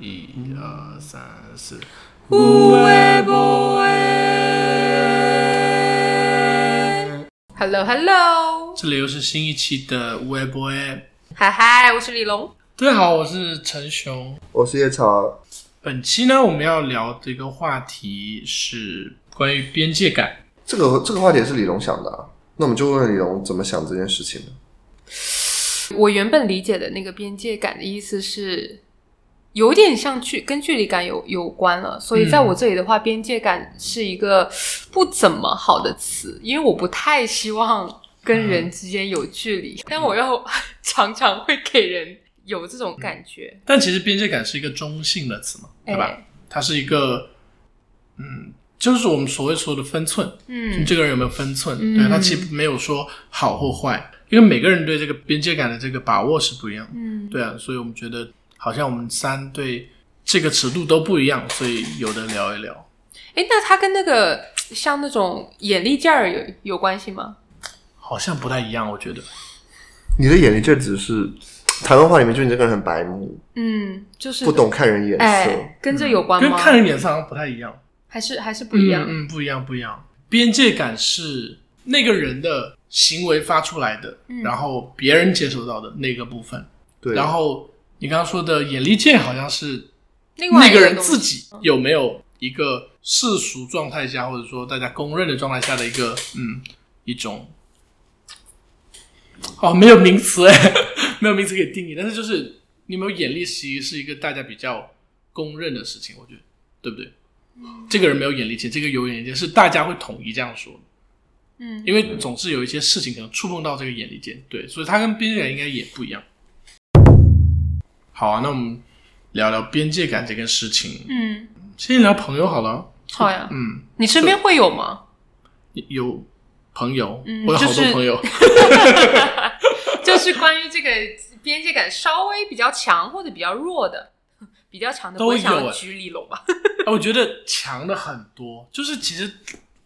一二三四，有诶无诶。Hello Hello，这里又是新一期的无为 boy。嗨嗨，我是李龙。大家好，我是陈雄。我是叶草，本期呢，我们要聊的一个话题是关于边界感。这个这个话题也是李龙想的、啊，那我们就问问李龙怎么想这件事情呢。我原本理解的那个边界感的意思是，有点像距跟距离感有有关了。所以在我这里的话，边界感是一个 不怎么好的词，因为我不太希望跟人之间有距离，但我又常常会给人有这种感觉。但其实边界感是一个中性的词嘛，对吧？哎它是一个，嗯，就是我们所谓说的分寸。嗯你这个人有没有分寸？嗯对他其实没有说好或坏，因为每个人对这个边界感的这个把握是不一样的。嗯，对啊，所以我们觉得好像我们三对这个尺度都不一样，所以有的聊一聊。哎，那它跟那个像那种眼力劲儿有有关系吗？好像不太一样，我觉得。你的眼力劲儿只是台湾话里面就你这个人很白目，嗯，就是不懂看人眼色。哎，跟这有关吗跟？看人眼色好像不太一样，还是还是不一样？嗯，嗯不一样，不一样。边界感是那个人的行为发出来的，嗯然后别人接收到的那个部分。对，然后你刚刚说的眼力见，好像是另外那个人自己有没有一个世俗状态下，或者说大家公认的状态下的一个嗯一种，哦，没有名词哎，没有名词可以定义，但是就是你有没有眼力，其实是一个大家比较公认的事情，我觉得对不对？这个人没有眼力见，这个有眼力见，是大家会统一这样说的，嗯，因为总是有一些事情可能触碰到这个眼力见，对，所以它跟边缘应该也不一样。好啊，那我们聊聊边界感这件事情。嗯，先聊朋友好了。好呀。嗯，你身边会有吗？有朋友，嗯我有好多朋友。就是关于这个边界感稍微比较强或者比较弱的，比较强的都想举例龙吧？哎我觉得强的很多，就是其实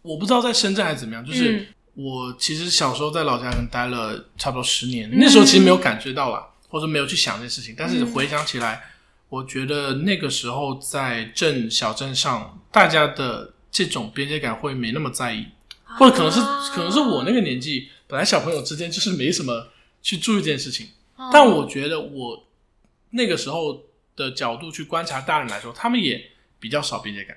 我不知道在深圳还是怎么样，就是嗯我其实小时候在老家可能待了差不多十年，嗯那时候其实没有感觉到啦，或者没有去想这件事情，但是嗯回想起来，我觉得那个时候在镇小镇上，大家的这种边界感会没那么在意，或者可能是、啊可能是我那个年纪，本来小朋友之间就是没什么去注意这件事情。哦但我觉得我那个时候的角度去观察大人来说，他们也比较少边界感。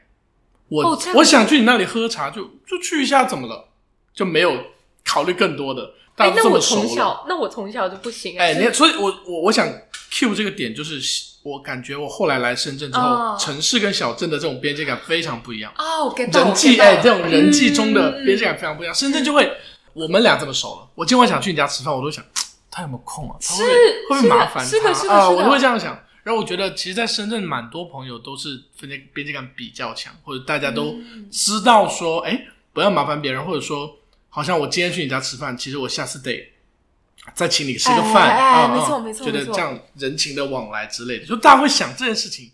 我、哦我想去你那里喝茶就，就去一下，怎么了？就没有考虑更多的。大哎，那我从小，那我从小就不行哎，就是你所以我，我我想 cue 这个点，就是我感觉我后来来深圳之后，哦城市跟小镇的这种边界感非常不一样。哦，我 get 到我人际哎，这种人际中的嗯边界感非常不一样。深圳就会，我们俩这么熟了，我今晚想去你家吃饭，我都想他有没有空啊？他会会是会不会麻烦是的他啊？我都会这样想。然后我觉得，其实，在深圳蛮多朋友都是分界边界感比较强，或者大家都嗯知道说，哎、不要麻烦别人，或者说，好像我今天去你家吃饭，其实我下次得再请你吃个饭。哎没错啊没错觉得这样人情的往来之类的，就大家会想这件事情，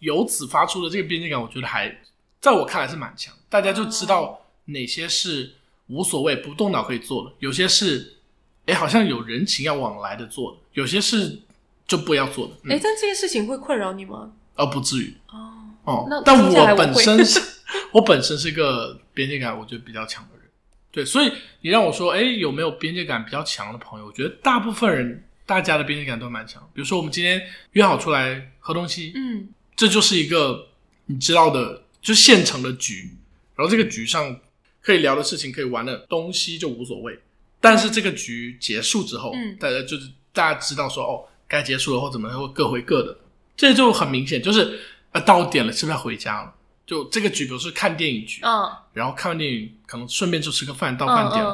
由此发出的这个边界感，我觉得还在我看来是蛮强，大家就知道哪些是无所谓不动脑可以做的，有些是哎好像有人情要往来的做的，有些是就不要做的，嗯。哎，但这件事情会困扰你吗？而不至于。哦，哦那。但我本身是，我本身是一个边界感我觉得比较强的人，对，所以你让我说，哎，有没有边界感比较强的朋友？我觉得大部分人大家的边界感都蛮强。比如说我们今天约好出来喝东西，嗯这就是一个你知道的，就现成的局，然后这个局上可以聊的事情、可以玩的东西就无所谓。但是这个局结束之后，嗯大家就是大家知道说哦，该结束了或怎么样，或各回各的，这就很明显，就是啊到点了，是不是要回家了？就这个局，比如说看电影局，嗯，然后看完电影可能顺便就吃个饭，到饭点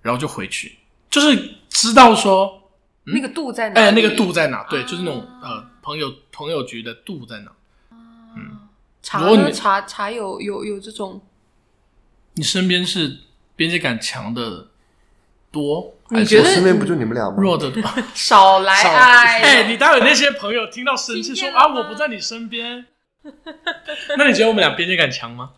然后就回去，就是知道说嗯那个度在哪？哎，那个度在哪？对，啊就是那种呃朋友朋友局的度在哪？茶如果你呢茶茶有有有这种，你身边是边界感强的多，还是你觉得我身边不就你们俩吗？弱的 多？少来。哎，你待会那些朋友听到生气说啊，我不在你身边，那你觉得我们俩边界感强吗？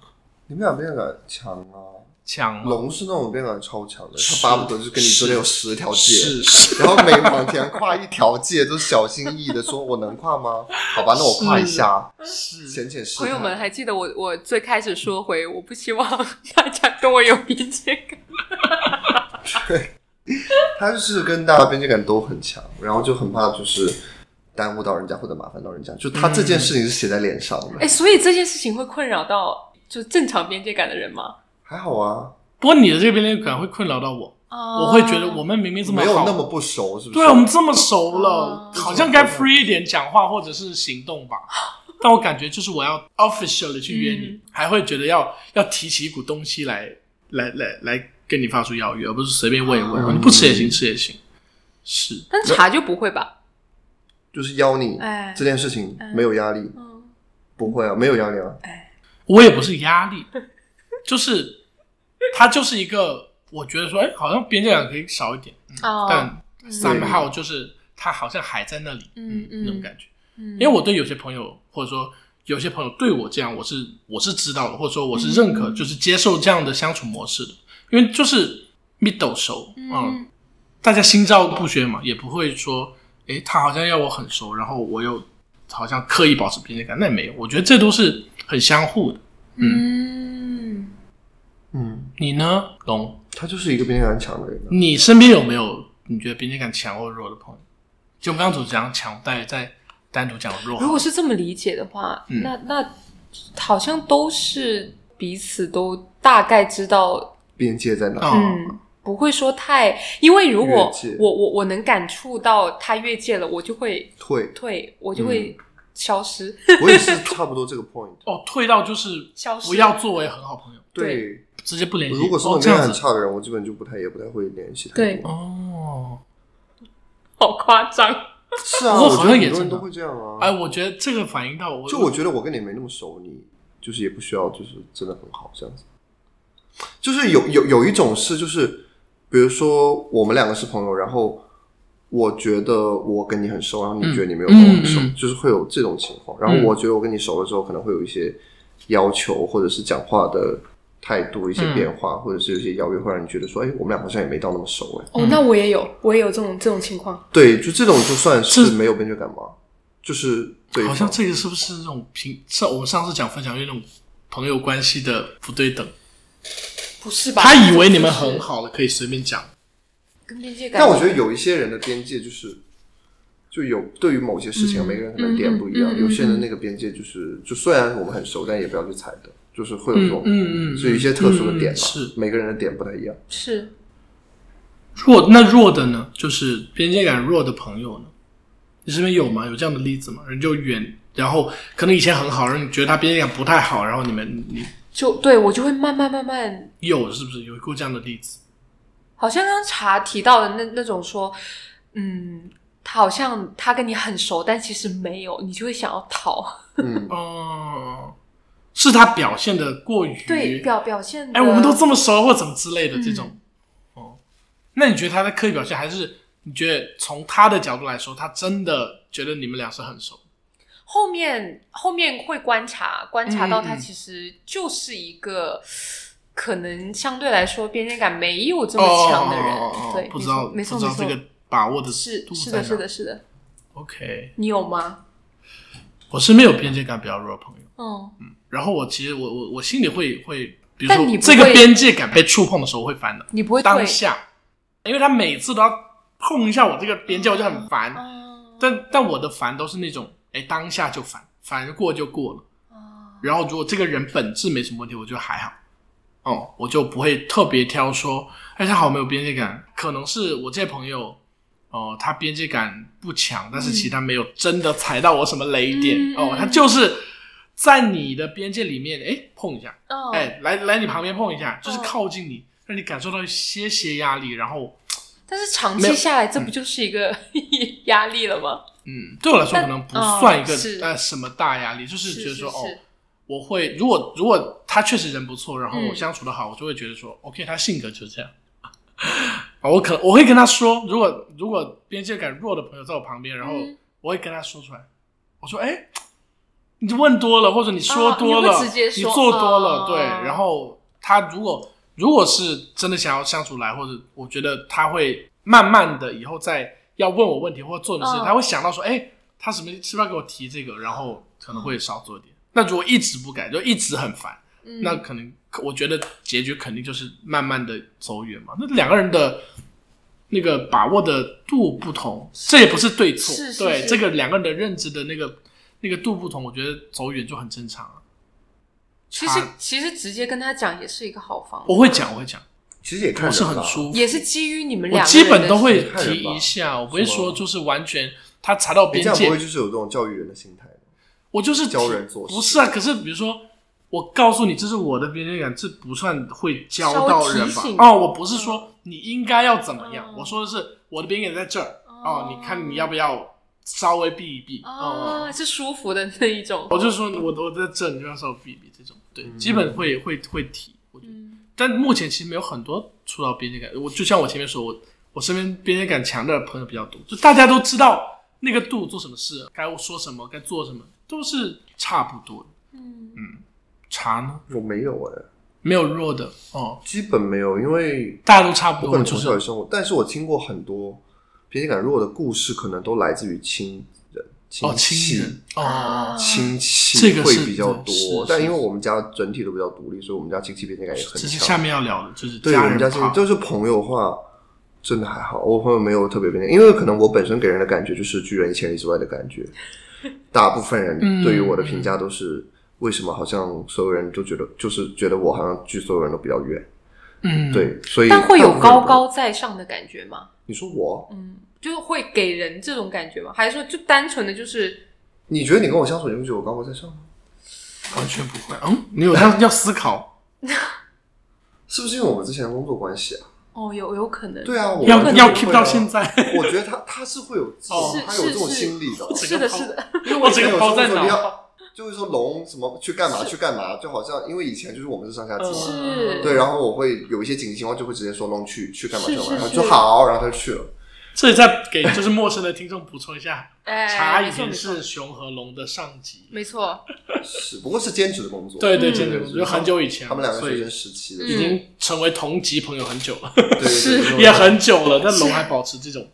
你们俩边界感强啊，强？龙是那种边界感超强的，是他巴不得就跟你说有十条界，是 是，然后每往前跨一条界都小心翼翼的说：“我能跨吗？好吧，那我跨一下，是浅浅试。”朋友们还记得我我最开始说回，我不希望大家跟我有边界感。对他就是跟大家边界感都很强，然后就很怕就是耽误到人家或者麻烦到人家，就他这件事情是写在脸上的。哎，所以这件事情会困扰到就正常边界感的人吗？还好啊，不过你的这个边界感会困扰到我，啊我会觉得我们明明这么好，没有那么不熟，是不是？对我们这么熟了哦，好像该 free 一点讲话或者是行动吧。但我感觉就是我要 official 的去约你，嗯还会觉得要要提起一股东西来来来来跟你发出邀约，而不是随便问一问，嗯你不吃也行，吃也行。是，但茶就不会吧？就是邀你哎这件事情没有压力，嗯，不会啊，没有压力啊。我也不是压力，就是他就是一个，我觉得说，哎，好像边界感可以少一点，嗯哦但 somehow 就是他好像还在那里，嗯嗯那种感觉。嗯因为我对有些朋友，或者说有些朋友对我这样，我是我是知道的，或者说我是认可，就是接受这样的相处模式的，因为就是 middle 熟，嗯，大家心照不宣嘛，也不会说，诶，他好像要我很熟，然后我又好像刻意保持边界感，那也没有，我觉得这都是很相互的。嗯，嗯，你呢，龙？他就是一个边界感强的人啊。你身边有没有你觉得边界感强或弱的朋友？就我们刚刚只讲强，再再单独讲弱。如果是这么理解的话，嗯那那好像都是彼此都大概知道，边界在哪？哦嗯，不会说太，因为如果我我我能感触到他越界了，我就会退，退，我就会消失。我也是 差不多这个 point。哦，退到就是消失不要作为很好朋友，对，直接不联系。如果是这样很差的人，我基本就不太也不太会联系他对。哦，好夸张。是啊，不过好我觉得像也真的很多人都会这样啊。哎，我觉得这个反映到我，就我觉得我跟你没那么熟，你就是也不需要就是真的很好这样子。就是有有有一种是就是，比如说我们两个是朋友，然后我觉得我跟你很熟，然后你觉得你没有跟我很熟，就是会有这种情况。然后我觉得我跟你熟了之后，可能会有一些要求，或者是讲话的态度一些变嗯化，或者是有些邀约，会让你觉得说，哎，我们俩好像也没到那么熟，哎，哦，那我也有，我也有这种这种情况。对，就这种就算是没有边界感吗？就是对好像这个是不是那种平上我们上次讲分享那种朋友关系的不对等？不是吧？他以为你们很好了，可以随便讲。跟边界感，但我觉得有一些人的边界就是，就有对于某些事情，嗯每个人可能点不一样。有些人的那个边界就是，就虽然我们很熟，但也不要去踩的，就是会有这种，嗯嗯嗯是有一些特殊的点吧。嗯是每个人的点不太一样。是弱那弱的呢？就是边界感弱的朋友呢？你身边有吗？有这样的例子吗？人就远，然后可能以前很好，然后你觉得他边界感不太好，然后你们你就对我就会慢慢慢慢，有是不是有过这样的例子？好像刚刚茶提到的那那种说，嗯，他好像他跟你很熟，但其实没有，你就会想要逃。嗯，哦、是他表现的过于对，表表现的，哎，我们都这么熟或怎么之类的这种。嗯哦，那你觉得他在刻意表现，还是你觉得从他的角度来说，他真的觉得你们俩是很熟？后面后面会观察，观察到他其实就是一个。可能相对来说边界感没有这么强的人，哦哦哦哦对，不知道没错没错，不知道这个把握的是是的，是的，是的，OK，你有吗？我是没有边界感比较弱的朋友，嗯，然后我其实我我我心里会会，比如说这个边界感被触碰的时候，会烦的。你不会，当下，因为他每次都要碰一下我这个边界，我就很烦。嗯但但我的烦都是那种，哎，当下就烦，烦过就过了。然后如果这个人本质没什么问题，我觉得还好。哦，我就不会特别挑说，哎，他好没有边界感。可能是我这朋友，哦、他边界感不强，但是其他没有真的踩到我什么雷点。嗯哦，他就是在你的边界里面，哎，碰一下，嗯，哎，来来你旁边碰一下，就是嗯靠近你，让你感受到一些些压力，然后，但是长期下来，这不就是一个 压力了吗？嗯，对我来说可能不算一个、哦呃什么大压力，就是觉得说哦，我会如果如果他确实人不错，然后我嗯。相处的好，我就会觉得说，OK，他性格就是这样。啊，我可我会跟他说，如果如果边界感弱的朋友在我旁边，然后嗯。我会跟他说出来，我说，哎，你问多了，或者你说哦多了，你做多了，哦。对，然后他如果如果是真的想要相处来，或者我觉得他会慢慢的以后再要问我问题或者做的事情，嗯他会想到说，哎，他什么是不是要给我提这个，然后可能会少做一点。那如果一直不改，就一直很烦，嗯那可能我觉得结局肯定就是慢慢的走远嘛。那两个人的那个把握的度不同，这也不是对错，是是是对这个两个人的认知的那个那个度不同，我觉得走远就很正常啊。其实其实直接跟他讲也是一个好方法，我会讲，我会讲，其实也看我是很舒服，也是基于你们我两个人的基本都会提一下，我不会是说就是完全他查到边界。你这样不会，就是有这种教育人的心态吗？我就是教人做事。不是啊。可是比如说，我告诉你这是我的边界感，这不算会教到人吧。稍微提？醒哦，我不是说你应该要怎么样，嗯。我说的是我的边界感在这儿。哦。哦，你看你要不要稍微避一避。哦。啊，是舒服的那一种。我就说我我在这，你就要稍微避一避这种，对，基本会会会提，我觉得。嗯但目前其实没有很多出到边界感。我就像我前面说，我我身边边界感强的朋友比较多，就大家都知道那个度做什么事，该说什么，该做什么，都是差不多的。嗯。茶呢，我没有哎、没有弱的哦，基本没有，因为大家都差不多，我可能就是从小也生活，但是我听过很多边界感弱的故事，可能都来自于亲人、哦戚、亲人哦，亲戚这个会比较多。但因为我们家整体都比较独立，所以我们家亲戚边界感也很这是强。下面要聊的，就是对我们家就是朋友的话，真的还好。我朋友没有特别边界，因为可能我本身给人的感觉就是拒人于千里之外的感觉。大部分人嗯对于我的评价都是，为什么好像所有人都觉得，就是觉得我好像距所有人都比较远。嗯，对，所以但会有高高在上的感觉吗？你说我，嗯，就是会给人这种感觉吗？还是说就单纯的就是你觉得你跟我相处，你会觉得我高高在上吗？完全不会。嗯，你有要要思考，是不是因为我们之前的工作关系啊？哦，有有可能，对啊，我要要 keep 啊到现。在，我觉得他他是会有这 哦种，他有这种心理的哦。是的，是的，因为我整个抛在你脑。要就会说龙什么去干嘛去干嘛，就好像因为以前就是我们是上下级嘛，是对，然后我会有一些紧急情况就会直接说龙去去干嘛去干嘛，然后就是好，然后他就去了。这里再给就是陌生的听众补充一下，哎，茶以前没错没错是熊和龙的上级，没错，只，不过是兼职的工作。对对，嗯兼职工作就很久以前了，他们两个所以学生时期的，嗯已经成为同级朋友很久了，对对是 对，也很久了。但龙还保持这种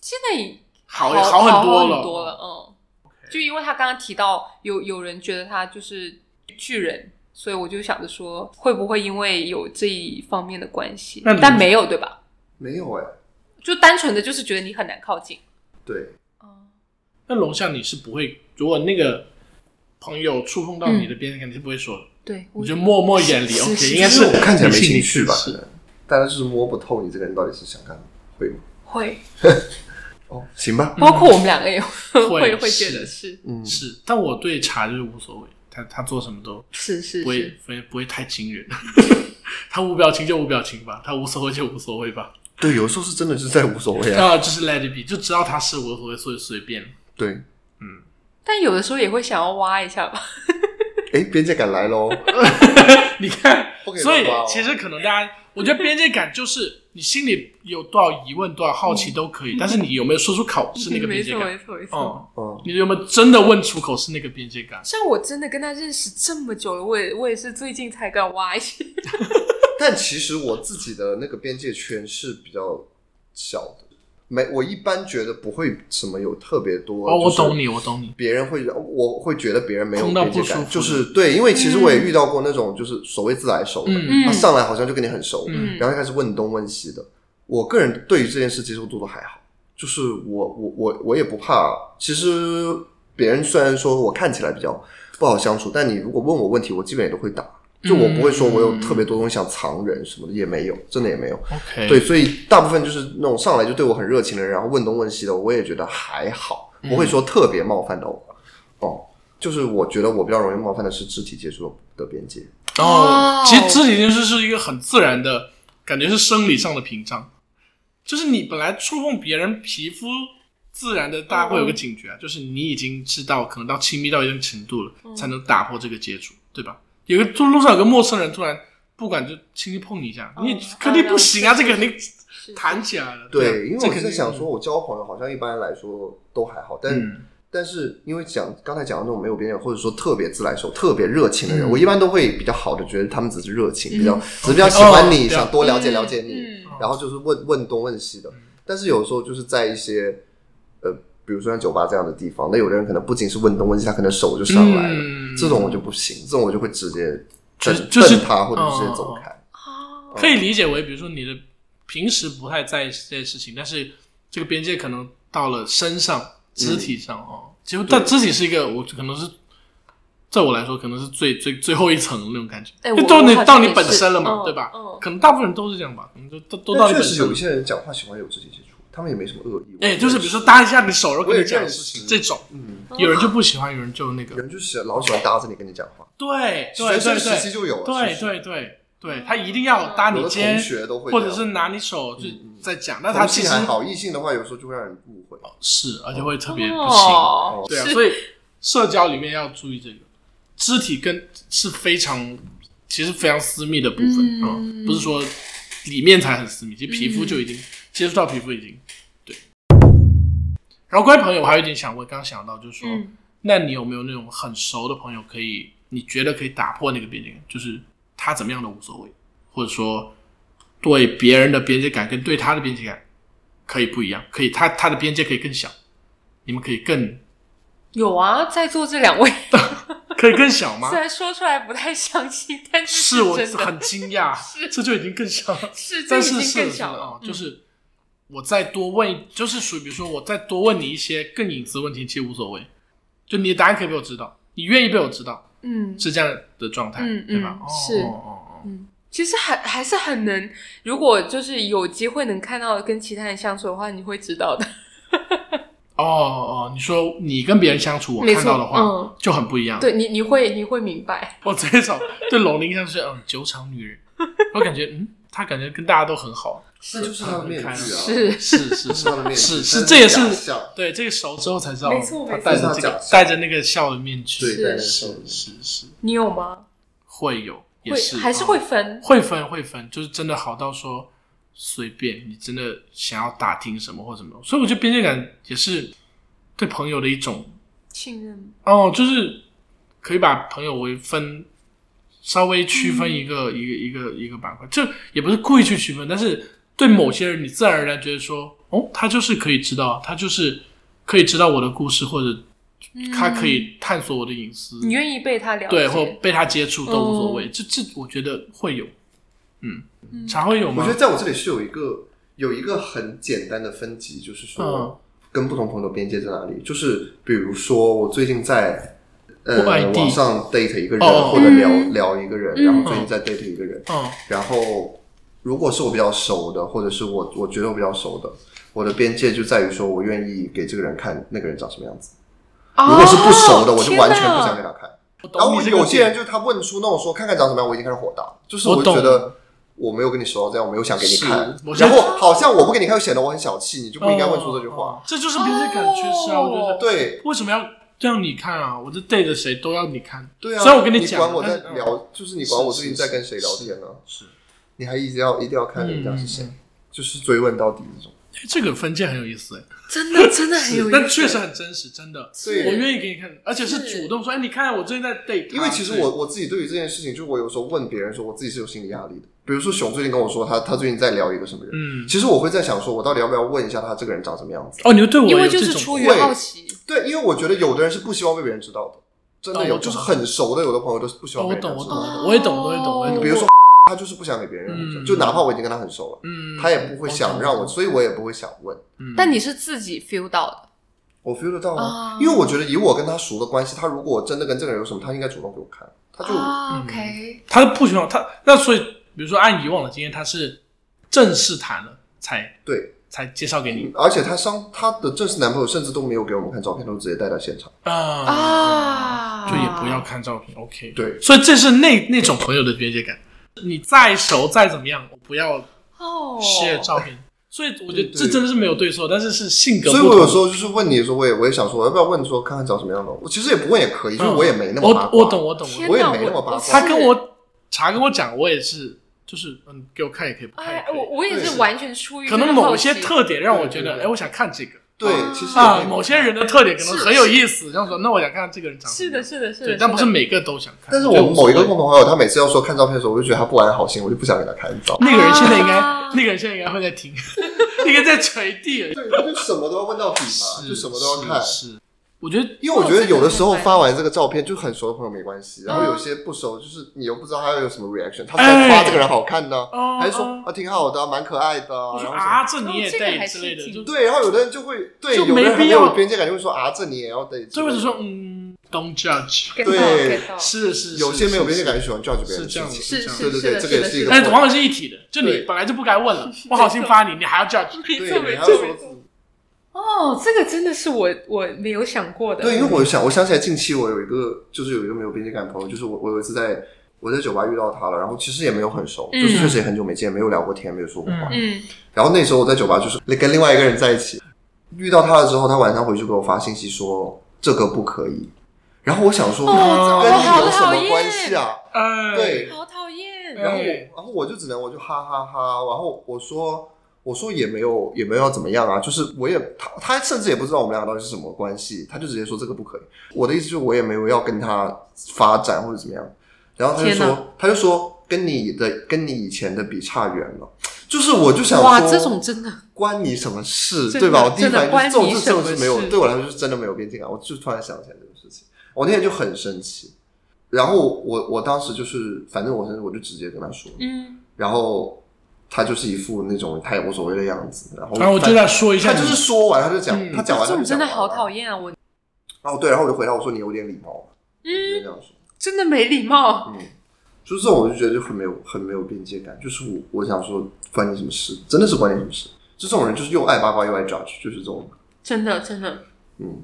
现在已好好好很多很了，多了，嗯。就因为他刚刚提到有有人觉得他就是巨人，所以我就想着说，会不会因为有这一方面的关系那你？但没有，对吧？没有哎，就单纯的就是觉得你很难靠近。对，那龙像你是不会，如果那个朋友触碰到你的边界感，你是不会说的，对，我你就默默远离。是 OK，是应该是我看起来没你心里情绪吧，可是能，大家就是摸不透你这个人到底是想干嘛，会吗？会，哦，行吧，包括我们两个也会会觉得是嗯，是，但我对茶就是无所谓，他他做什么都是是不会是，不会不会太惊人。他无表情就无表情吧，他无所谓就无所谓吧。对，有时候是真的是在无所谓啊，啊，就是 let it be，就知道他是无所谓，所以随便。对，但有的时候也会想要挖一下吧。哎，边界感来喽，你看不可，以所以乱挖哦其实可能大家，我觉得边界感就是你心里有多少疑问、多少好奇都可以，但是你有没有说出口是那个 边没错界感？没错没错。哦，嗯，你有没有真的问出口是那个边界感？像我真的跟他认识这么久了，我也我也是最近才敢挖一些。但其实我自己的那个边界圈是比较小的，没，我一般觉得不会什么有特别多。哦，我懂你，我懂你。别人会，我会觉得别人没有边界感，就是对，因为其实我也遇到过那种就是所谓自来熟的，嗯他上来好像就跟你很熟，嗯然后开始问东问西的。我个人对于这件事接受度都还好，就是我我我我也不怕。其实别人虽然说我看起来比较不好相处，但你如果问我问题，我基本也都会答。就我不会说我有特别多东西想藏人什么的，也没有，真的也没有。OK，对，所以大部分就是那种上来就对我很热情的人，然后问东问西的，我也觉得还好，不会说特别冒犯到我。哦，就是我觉得我比较容易冒犯的是肢体接触的边界。哦哦，其实肢体接触是一个很自然的感觉，是生理上的屏障，就是你本来触碰别人皮肤，自然的大家会有个警觉啊，就是你已经知道可能到亲密到一定程度了，才能打破这个接触，对吧？有个就路上有个陌生人突然不管就轻轻碰你一下，你肯定不行啊，这个肯定弹起来了。对，啊因为我是在想说，我交朋友好像一般来说都还好，但嗯但是因为讲刚才讲的那种没有边界，或者说特别自来熟、特别热情的人，嗯我一般都会比较好的觉得他们只是热情，嗯比较只是比较喜欢你，想多了解了解你，嗯然后就是问问东问西的。但是有时候就是在一些呃，比如说像酒吧这样的地方，那有的人可能不仅是问东问西，他可能手就上来了，嗯这种我就不行，这种我就会直接瞪就就是瞪他，或者直接走开。哦可以理解为，比如说你的平时不太在意这些事情，但是这个边界可能到了身上、肢体上哦。其实，但肢体是一个，我可能是，在我来说，可能是最最最后一层的那种感觉，哎因为到你到你本身了嘛，嗯对吧？嗯可能大部分人都是这样吧，可能就都都到但你本身。确实有一些人讲话喜欢有肢体接触，他们也没什么恶意。哎，就是比如说搭一下你手，然后跟你讲事情，这种，嗯，有人就不喜欢，有人就那个，人就是老喜欢搭着你跟你讲话，对对学生对时期对，就有了，对对对对，他一定要搭你肩或者是拿你手就在讲，那他其实好，异性的话有时候就会让人误会。是，而且会特别不行。哦，对啊，所以社交里面要注意这个肢体跟是非常其实非常私密的部分啊、嗯不是说里面才很私密，其实皮肤就已经、接触到皮肤已经对。然后关于朋友，我还有一点想问，刚刚想到就是说，嗯那你有没有那种很熟的朋友，可以你觉得可以打破那个边界感，就是他怎么样都无所谓，或者说对别人的边界感跟对他的边界感可以不一样，可以他他的边界可以更小，你们可以更有啊，在座这两位可以更小吗 虽？然说出来不太详细，但是是我真的很惊讶，这就已经更小了。是，但是是是更小了哦，就是我再多问，就是属于比如说我再多问你一些更隐私问题，其实无所谓，就你的答案可以被我知道，你愿意被我知道，嗯是这样的状态，嗯对吧？是嗯，其实还还是很能，如果就是有机会能看到跟其他人相处的话，你会知道的。哦哦，你说你跟别人相处，我看到的话、嗯就很不一样。对你，你会你会明白，我这一种对龙的印象是嗯酒场女人，我感觉嗯，她感觉跟大家都很好，那就是他的面具啊，是。是是是他的面具，是是，这也是对这个熟之后才知道，没错没错。他戴着这个戴着那个笑的面具，对，是是。是是你有吗？会有，也会是。还是嗯会分？会分会分，就是真的好到说随便你真的想要打听什么或什么，所以我觉得边界感也是对朋友的一种信任。哦，就是可以把朋友为分稍微区分一个、一个一个一个板块，这也不是故意去区分，但是对某些人，你自然而然觉得说，哦，他就是可以知道，他就是可以知道我的故事，或者他可以探索我的隐私，你愿意被他了解，对，或被他接触都无所谓。这这，我觉得会有，嗯，常会有吗？我觉得在我这里是有一个有一个很简单的分级，就是嗯说跟不同朋友的边界在哪里。就是比如说我最近在呃网上 date 一个人，哦或者聊嗯。聊一个人，嗯。然后最近在 date 一个人，嗯然后如果是我比较熟的，或者是我我觉得我比较熟的，我的边界就在于说我愿意给这个人看那个人长什么样子。哦。如果是不熟的，我就完全不想给他看。然后有些人就是他问出那种说看看长什么样，我已经开始火大，就是我就觉得我没有跟你熟到这样，我没有想给你看。然后好像我不给你看，又显得我很小气，你就不应该问出这句话。哦这就是边界感缺失啊！哦我觉得。对。为什么要让你看啊？我这对着谁都要你看。对啊，虽然我跟你讲，管我在聊，就是你管我最近在跟谁聊天呢？是，你还一直要一定要看人家是谁嗯，就是追问到底这种。是这个分界很有意思哎，真的真的很有意思，但确实很真实，真的。对我愿意给你看，而且是是主动说，哎，你看我最近在 date。因为其实我我自己对于这件事情，就我有时候问别人说，我自己是有心理压力的。比如说熊最近跟我说他他最近在聊一个什么人，嗯，其实我会在想说，我到底要不要问一下他这个人长什么样子？哦，你会对我因为有这种就是出于会好奇，对，因为我觉得有的人是不希望被别人知道的，真的有，哦就是很熟的有的朋友都是不希哦，望我懂，被人知道。我懂，我懂，我也懂，我也懂，我也懂。比如说他就是不想给别人就哪怕我已经跟他很熟了，嗯，他也不会想让我，懂，所以我也不会想问。嗯。但你是自己 feel 到的，我 feel 得到啊啊，因为我觉得以我跟他熟的关系，他如果真的跟这个人有什么，他应该主动给我看，他就啊嗯，OK，他不希望他那所以，比如说按以往的经验，他是正式谈了才对，才介绍给你而且他上他的正式男朋友甚至都没有给我们看照片，都直接带到现场。啊啊，就也不要看照片，OK。对。所以这是那那种朋友的边界感。你再熟再怎么样，我不要哦 share 照片。所以我觉得这真的是没有对错，但是是性格所。以我有时候就是问你的时候，我也我也想说，我要不要问说看看找什么样的？我其实也不问也可以，就是我也没那么八卦。嗯我我懂我懂。我也没那么八卦他跟我查跟我讲，我也是，就是嗯，给我看也可以，不看也哎，可以。我我也是完全出于可能某些特点让我觉得，哎，我想看这个。对，哦其实也啊，某些人的特点可能很有意思，这样说，那我想看看这个人长什么样是的，是的，是的，对，但不是每个都想看。但是我觉得无所谓我某一个共同好友，他每次要说看照片的时候，我就觉得他不安好心，我就不想给他看照。那个人现在应该，啊 那个人现在应该会在听，应 该在捶地了。对，他就什么都要问到底嘛，就什么都要看。是，是我觉得因为我觉得有的时候发完这个照片，就很熟的朋友没关系，然后嗯。有些不熟，就是你又不知道他有什么 reaction，他是在夸这个人好看呢，哦还是说哦啊挺好的，蛮可爱的，然后啊，这你也哦这个还得之类的，对，然后有的人就会对，就有的人很有边界感，就会说啊这你也要得，就或者说嗯，don't judge，get 对是是，有些没有边界感是就喜欢 judge 别人的是这样是这样对对对，这个也是一个但是往往是一体的，就你本来就不该问了，我好心发你，你还要 judge，对，你还。要说哦，这个真的是我我没有想过的。对，因为我想，我想起来近期我有一个，就是有一个没有边界感的朋友，就是我我有一次在我在酒吧遇到他了，然后其实也没有很熟，嗯就是确实也很久没见，没有聊过天，没有说过话。嗯然后那时候我在酒吧就是跟另外一个人在一起，遇到他了之后，他晚上回去给我发信息说这个不可以，然后我想说、哦跟你有什么关系啊？哎，对，好讨厌。然后我哎然后我就只能我就哈哈哈然后我说我说也没有也没有要怎么样啊，就是我也他他甚至也不知道我们两个到底是什么关系，他就直接说这个不可以。我的意思就是我也没有要跟他发展或者怎么样，然后他就说他就说跟你的跟你以前的比差远了，就是我就想哇，说这种真的关你什么事，对吧？我第一反应就是这种事这种是没有对我来说就是真的没有边界感，我就突然想起来这个事情，我那天就很生气。然后我我当时就是，反正我是，我就直接跟他说，嗯然后他就是一副那种他也无所谓的样子，然后然后我就在说一下，他就是说完他就讲，嗯他讲完这种真的好讨厌啊！我哦对，然后我就回答我说你有点礼貌，嗯这样说，真的没礼貌。嗯，就是这种我就觉得就很没有很没有边界感，就是我我想说关你什么事，真的是关你什么事，就这种人就是又爱八卦又爱 judge，就是这种，真的真的，嗯，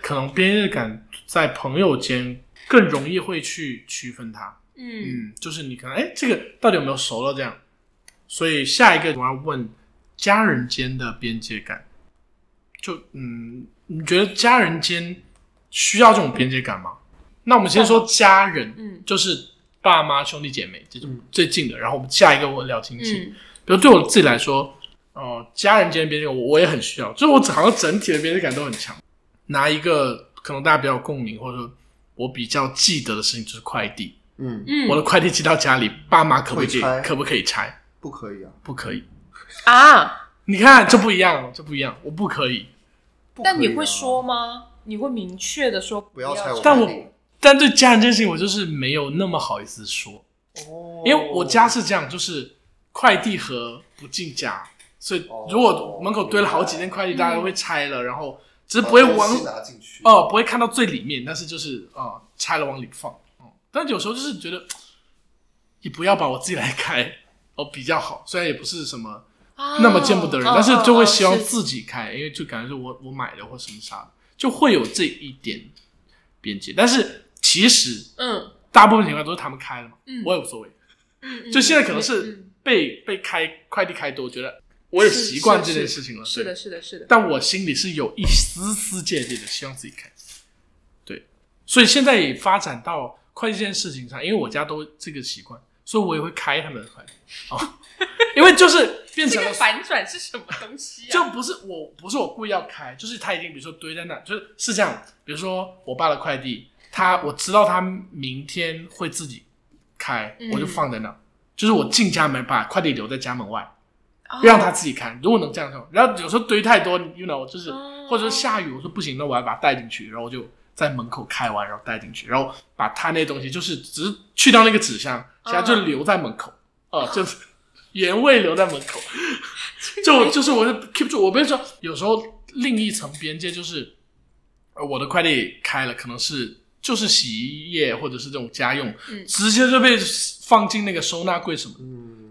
可能边界感在朋友间更容易会去区分他。嗯嗯，就是你可能哎，这个到底有没有熟了这样？所以下一个我要问家人间的边界感，就嗯，你觉得家人间需要这种边界感吗？那我们先说家人，嗯就是爸妈、兄弟姐妹这种嗯最近的，然后我们下一个我聊亲戚。嗯比如对我自己来说，呃，家人间的边界感我我也很需要，就是我好像整体的边界感都很强。拿一个可能大家比较有共鸣，或者说我比较记得的事情就是快递。嗯，嗯我的快递寄到家里，爸妈可不可以可不可以拆？不可以啊，不可以。啊，你看这不一样，这不一样，我不可以。不可以啊。但你会说吗？你会明确的说不要拆我但我但对家人这件事情，我就是没有那么好意思说，哦。因为我家是这样，就是快递盒不进家，所以哦。如果门口堆了好几件快递，嗯大家都会拆了，然后只是不会往把东西拿进去。哦，不会看到最里面，但是就是啊、呃拆了往里放。哦，但有时候就是觉得，你不要把我自己来开哦比较好，虽然也不是什么啊那么见不得人，哦但是就会希望自己开，因为就感觉是我我买的或什么啥的，就会有这一点边界。但是其实嗯大部分情况都是他们开的嘛，嗯我也无所谓。嗯，就现在可能嗯是嗯被被开快递开多，我觉得我也习惯这件事情了。是的，是的，是的，但我心里是有一丝丝芥蒂的，希望自己开。对，所以现在也发展到快递这件事情上，因为我家都这个习惯，所以我也会开他们的快递哦，因为就是变成了个反转是什么东西啊？就不是我不是我故意要开，就是他已经比如说堆在那，就是是这样，比如说我爸的快递，他我知道他明天会自己开，嗯我就放在那，就是我进家门把快递留在家门外，哦让他自己开。如果能这样做，然后有时候堆太多，you know，就是、哦或者说下雨，我说不行，那我要把它带进去，然后我就在门口开完，然后带进去，然后把他那东西就是只是去掉那个纸箱，其他就留在门口，哦、就是 原味留在门口，就就是我是 keep 住。我跟你说，有时候另一层边界就是，呃，我的快递开了，可能是就是洗衣液或者是这种家用，嗯。直接就被放进那个收纳柜什么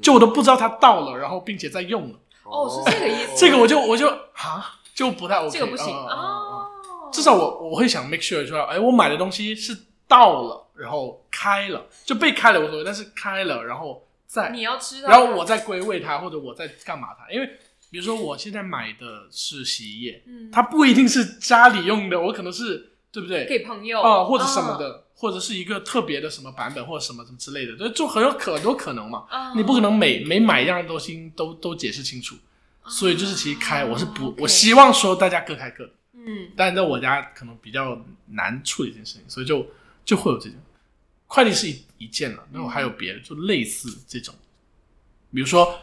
就我都不知道它到了，然后并且在用了，哦是这个意思。这个我就我就啊就不太 OK，这个不行哦，至少我我会想 make sure 说，哎，我买的东西是到了，然后开了，就被开了无所谓，但是开了，然后再你要知道，然后我再归位它，或者我在干嘛它？因为比如说我现在买的是洗衣液，嗯。它不一定是家里用的，我可能是对不对？给朋友。啊、或者什么的，或者是一个特别的什么版本，或者什么什么之类的，就就很有可很多可能嘛。啊。你不可能每每买一样东西都都解释清楚。所以就是其实开我是不，我希望说大家各开各的，嗯。但在我家可能比较难处理这件事情，所以就就会有这种快递是一一件了，那我还有别的，就类似这种，比如说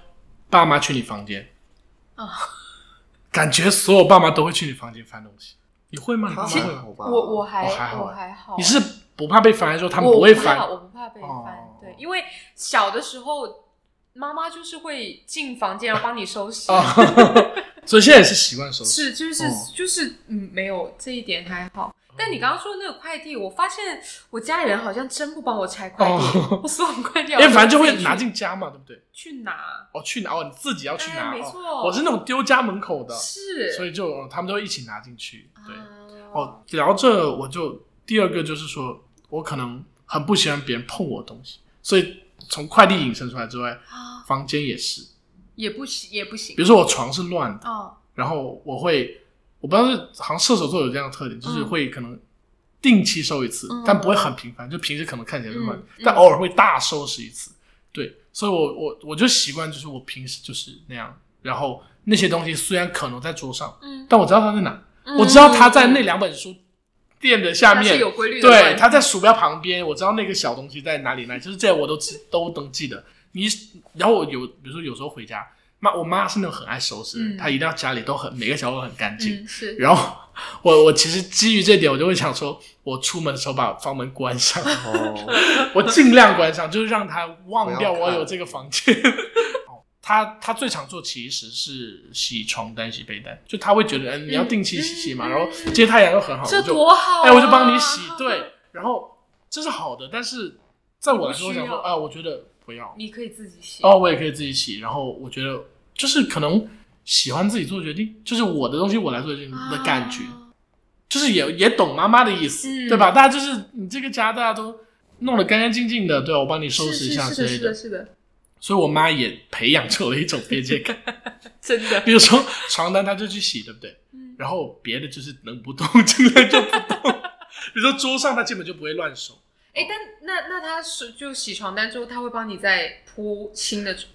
爸妈去你房间，啊，感觉所有爸妈都会去你房间翻东西，你会吗？我我还我还好我还好，你是不怕被翻，还是说他们不会翻不怕？我不怕被翻，哦。对，因为小的时候妈妈就是会进房间然后帮你收拾，啊，所以现在也是习惯收拾。是就是、哦。就是嗯，没有这一点还好。但你刚刚说的那个快递，我发现我家里人好像真不帮我拆快递，哦我所有快递 因为反正就会拿进家嘛，对不对？去拿，哦，去拿哦，你自己要去拿，哎没错哦我是那种丢家门口的，是，所以就哦他们都会一起拿进去。对，啊哦，聊这我就第二个就是说，我可能很不喜欢别人碰我的东西，所以从快递引申出来之外，啊房间也是，也不行也不行比如说我床是乱的，啊然后我会，我不知道是好像射手座有这样的特点，就是嗯。会可能定期收一次，嗯。但不会很频繁，就平时可能看起来是乱，嗯。嗯但偶尔会大收拾一次。对，所以我我我就习惯就是我平时就是那样，然后那些东西虽然可能在桌上，嗯，但我知道它在哪，嗯。我知道它在那两本书店的下面，有规律的对，它在鼠标旁边，我知道那个小东西在哪里哪，就是这我都记都能记得。你然后我有比如说有时候回家，妈我妈是那种很爱收拾的人，嗯她一定要家里都很每个角落很干净。嗯是然后我我其实基于这点，我就会想说，我出门的时候把房门关上，哦，我尽量关上，就是让她忘掉我有这个房间。哦她她最常做其实是洗床单、洗被单，就他会觉得，嗯，你要定期洗洗嘛，嗯然后接太阳又很好，这就多好、啊，哎，我就帮你洗，对，然后这是好的，但是在我来说，我不需要想说，啊，我觉得不要，你可以自己洗哦，我也可以自己洗，然后我觉得就是可能喜欢自己做决定，就是我的东西我来做决定的感觉，啊就是也也懂妈妈的意思，嗯对吧？大家就是你这个家大家都弄得干干净净的，对我帮你收拾一下之类的，是的，是的，所以我妈也培养出了一种边界感，真的。比如说床单她就去洗，对不对？嗯然后别的就是能不动尽量就不动，比如说桌上她基本就不会乱收。哎，但那那他是就洗床单之后，他会帮你再铺新的床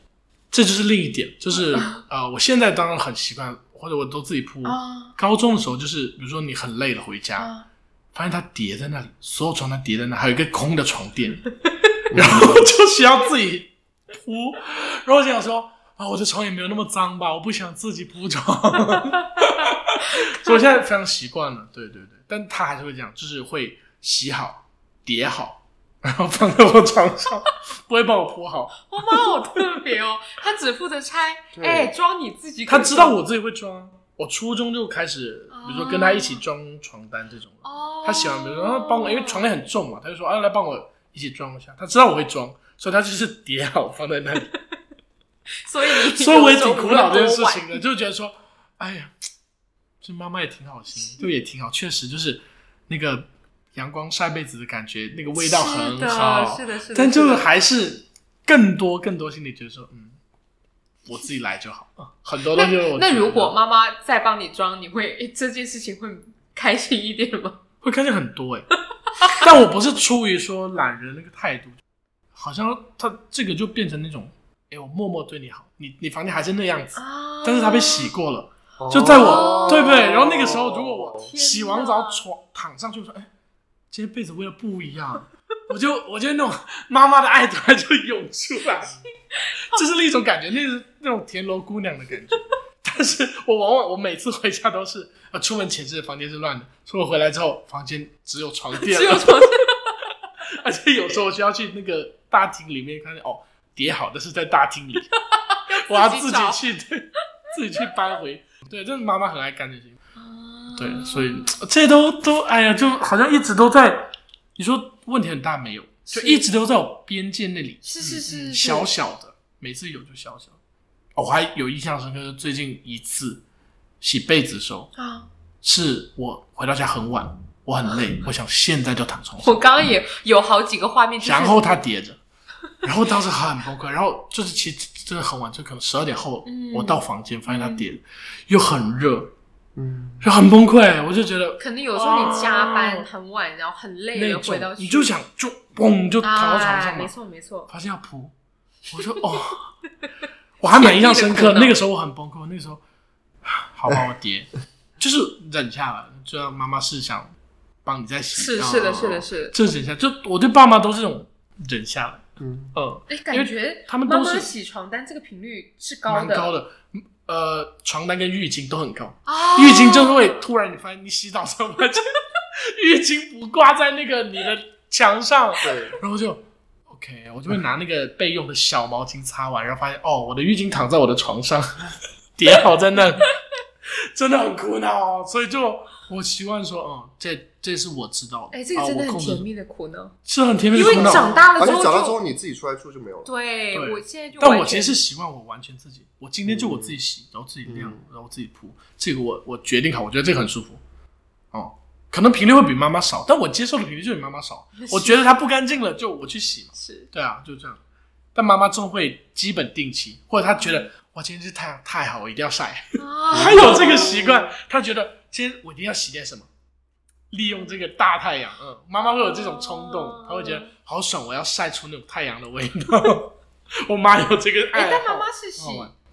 这就是另一点，就是 呃，我现在当然很习惯，或者我都自己铺。啊高中的时候，就是比如说你很累了回家，啊，发现它叠在那里，所有床单叠在那，还有一个空的床垫，然后就需要自己铺。然后我想说啊，我的床也没有那么脏吧，我不想自己铺床，所以我现在非常习惯了。对对对，但他还是会这样，就是会洗好、叠好。然后放在我床上，不会帮我铺好。我妈好特别哦，她只负责拆，对哎，装你自己可以他。知道我自己会装，我初中就开始，比如说跟她一起装床单这种。哦，他喜欢，比如说他帮我，因为床单很重嘛，她就说啊，来帮我一起装一下。她知道我会装，所以她就是叠好放在那里。所以你 所以我也挺苦恼这件事情的，就觉得说，哎呀，这妈妈也挺好心，就也挺好，确实就是那个阳光晒被子的感觉，那个味道很好，是的，是的，是的。但就是还是更多更多心里觉得说，嗯，我自己来就好。啊很多东西我那觉得如果妈妈再帮你装，你会诶这件事情会开心一点吗？会开心很多哎、但我不是出于说懒人那个态度，好像他这个就变成那种，哎、我默默对你好，你你房间还是那样子，啊但是他被洗过了，哦就在我、对不对？然后那个时候，如果我洗完澡床躺上去说，哎、今天被子味道不一样，我就我觉得那种妈妈的爱突然就涌出来，这是另一种感觉，那是那种田螺姑娘的感觉。但是我往往我每次回家都是，呃，出门前是房间是乱的，出门回来之后房间只有床垫，只有床垫 而且有时候我需要去那个大厅里面看见，哦，叠好的是在大厅里，我要自己去对，自己去搬回。对，这妈妈很爱干这些。啊对，所以这都都，哎呀，就好像一直都在。你说问题很大没有？就一直都在我边界那里，是是是小小的，每次有就小小我还有印象深刻，是最近一次洗被子的时候，啊！是我回到家很晚，我很累，我想现在就躺床上，我刚刚也有好几个画面，然后他叠着，然后当时很崩溃，然后就是其实真的很晚，就可能十二点后，嗯我到房间发现他叠着，又很热，嗯，就很崩溃，我就觉得可能有时候你加班哦很晚，然后很累了，回到你就想就嘣就躺到床上哎没，错没错，发现要扑，我说哦，我还蛮印象深刻。的那个时候我很崩溃，那个时候好吧，我爹 就是忍下来，就让妈妈是想帮你再洗，啊是是的，是的，，是的。这忍下，就我对爸妈都是这种忍下来，嗯，嗯，哎，感觉他们都是妈妈洗床单这个频率是高的，蛮高的。呃，床单跟浴巾都很高，啊，浴巾就是会突然你发现你洗澡的时候发现浴巾不挂在那个你的墙上，对，然后就 OK，我就会拿那个备用的小毛巾擦完，然后发现哦，我的浴巾躺在我的床上 叠好在那，真的很苦恼，所以就我习惯说，嗯，这这是我知道的，哎，这个真的啊我控制很甜蜜的苦恼，是很甜蜜因为的苦恼。长大了之后而且长大之后你自己出来住就没有了。对对我现在就但我其实是习惯我完全自己，我今天就我自己洗，然后自己晾，嗯然后自己铺，这个我我决定好，我觉得这个很舒服。哦，可能频率会比妈妈少，但我接受的频率就比妈妈少。我觉得它不干净了，就我去洗嘛。是对啊，就这样。但妈妈总会基本定期，或者她觉得哇，今天这太阳太好，我一定要晒。啊，她有这个习惯，她觉得今天我一定要洗点什么，利用这个大太阳。嗯，妈妈会有这种冲动哦，她会觉得好爽，我要晒出那种太阳的味道。我妈有这个爱但妈妈是洗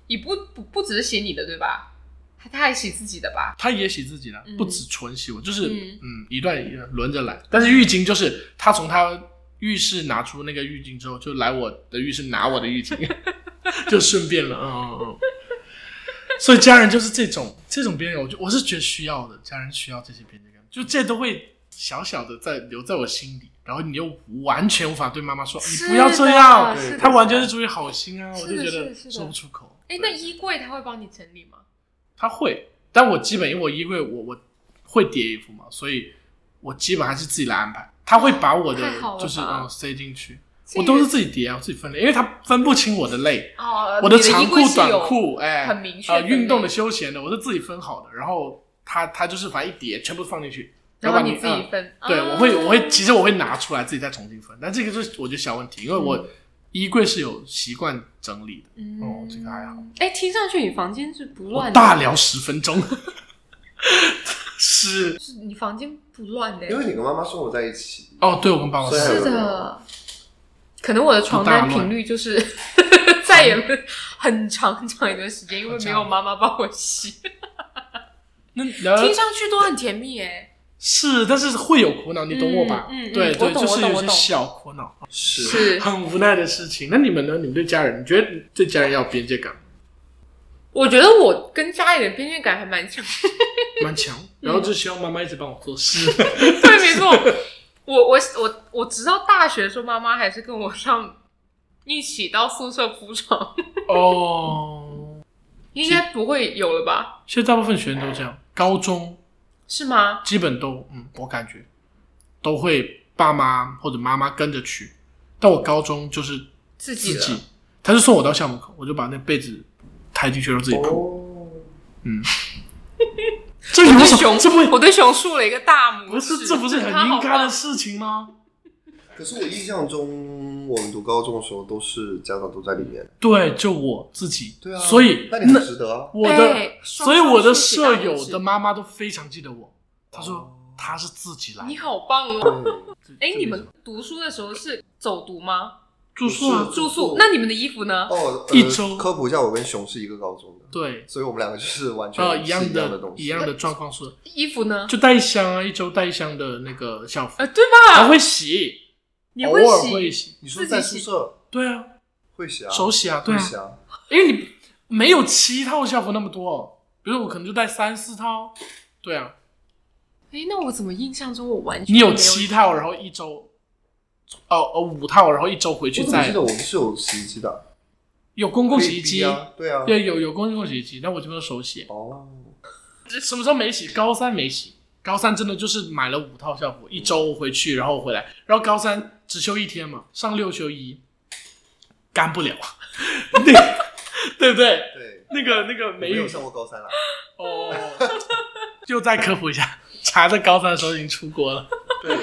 也不不不只是洗你的对吧？她她还洗自己的吧？她也洗自己的，嗯不止纯洗我，就是嗯嗯一段一段轮着来。但是浴巾就是她从她浴室拿出那个浴巾之后，就来我的浴室拿我的浴巾，就顺便了，嗯嗯嗯。所以家人就是这种这种边缘，我就我是觉得需要的，家人需要这些边界感，就这都会小小的在留在我心里，然后你又完全无法对妈妈说你不要这样，是的她完全是出于好心啊，我就觉得说不出口。哎，那衣柜他会帮你整理吗？他会，但我基本因为我衣柜我我会叠衣服嘛，所以我基本还是自己来安排。他会把我的就是嗯塞进去，这个我都是自己叠啊，我自己分类，因为他分不清我的类，哦，我的长裤短裤，哎，很明确呃，运动的休闲的，我是自己分好的，然后他他就是反正一叠全部放进去，然后你自己分。对，啊我会我会其实我会拿出来自己再重新分，但这个就是我觉得小问题，因为我嗯衣柜是有习惯整理的。嗯哦这个还好。哎，听上去你房间是不乱，大聊十分钟，是是你房间不乱的，因为你跟妈妈生活在一起，哦，对，我跟爸爸是的。可能我的床单频率就是 再也不很长很长一段时间，因为没有妈妈帮我洗。那听上去都很甜蜜哎，是，但是会有苦恼，你懂我吧？嗯对对，我懂就是有些我懂我懂小苦恼，是是很无奈的事情。那你们呢？你们对家人，你觉得对家人要有边界感我觉得我跟家里的边界感还蛮强。蛮强，然后就希望妈妈一直帮我做事。对，没错。我我我我直到大学的时候，妈妈还是跟我上一起到宿舍铺床，哦，应该不会有了吧？现在大部分学生都这样，高中是吗？基本都，嗯，我感觉都会爸妈或者妈妈跟着去，但我高中就是自己自己，他就送我到校门口，我就把那被子抬进去让自己铺。哦，这有什么？我对熊这不我对熊竖了一个大拇指，不是这不是很应该的事情吗？可是我印象中，我们读高中的时候都是家长都在里面。对，就我自己。对啊，所以那你很值得啊。我的，所以我的舍友的妈妈都非常记得我。她说哦她是自己来你好棒哦！对，哎，你们读书的时候是走读吗？住宿啊，住宿宿？那你们的衣服呢？哦，呃一周科普一下，我跟熊是一个高中的，对，所以我们两个就是完全一样的东西。一样的状况是，衣服呢？就带一箱啊，一周带一箱的那个校服，呃，对吧？还会洗，偶你会尔会洗？你说在宿舍对啊，会洗啊？手洗啊，对啊，会洗啊。因为你没有七套校服那么多，比如我可能就带三四套，对啊，哎，那我怎么印象中我完全你有七套，然后一周，哦哦五套，然后一周回去再我怎么记得我们是有洗衣机的？有公共洗衣机可以逼，啊，对啊。对，有有公共洗衣机，但我这边手洗，哦，什么时候没洗？高三没洗，高三真的就是买了五套校服，一周回去，然后回来，然后高三只休一天嘛，上六休一，干不了，对对不对？对，那个那个我没有上过高三了。哦，就再科普一下，查在高三的时候已经出国了，对，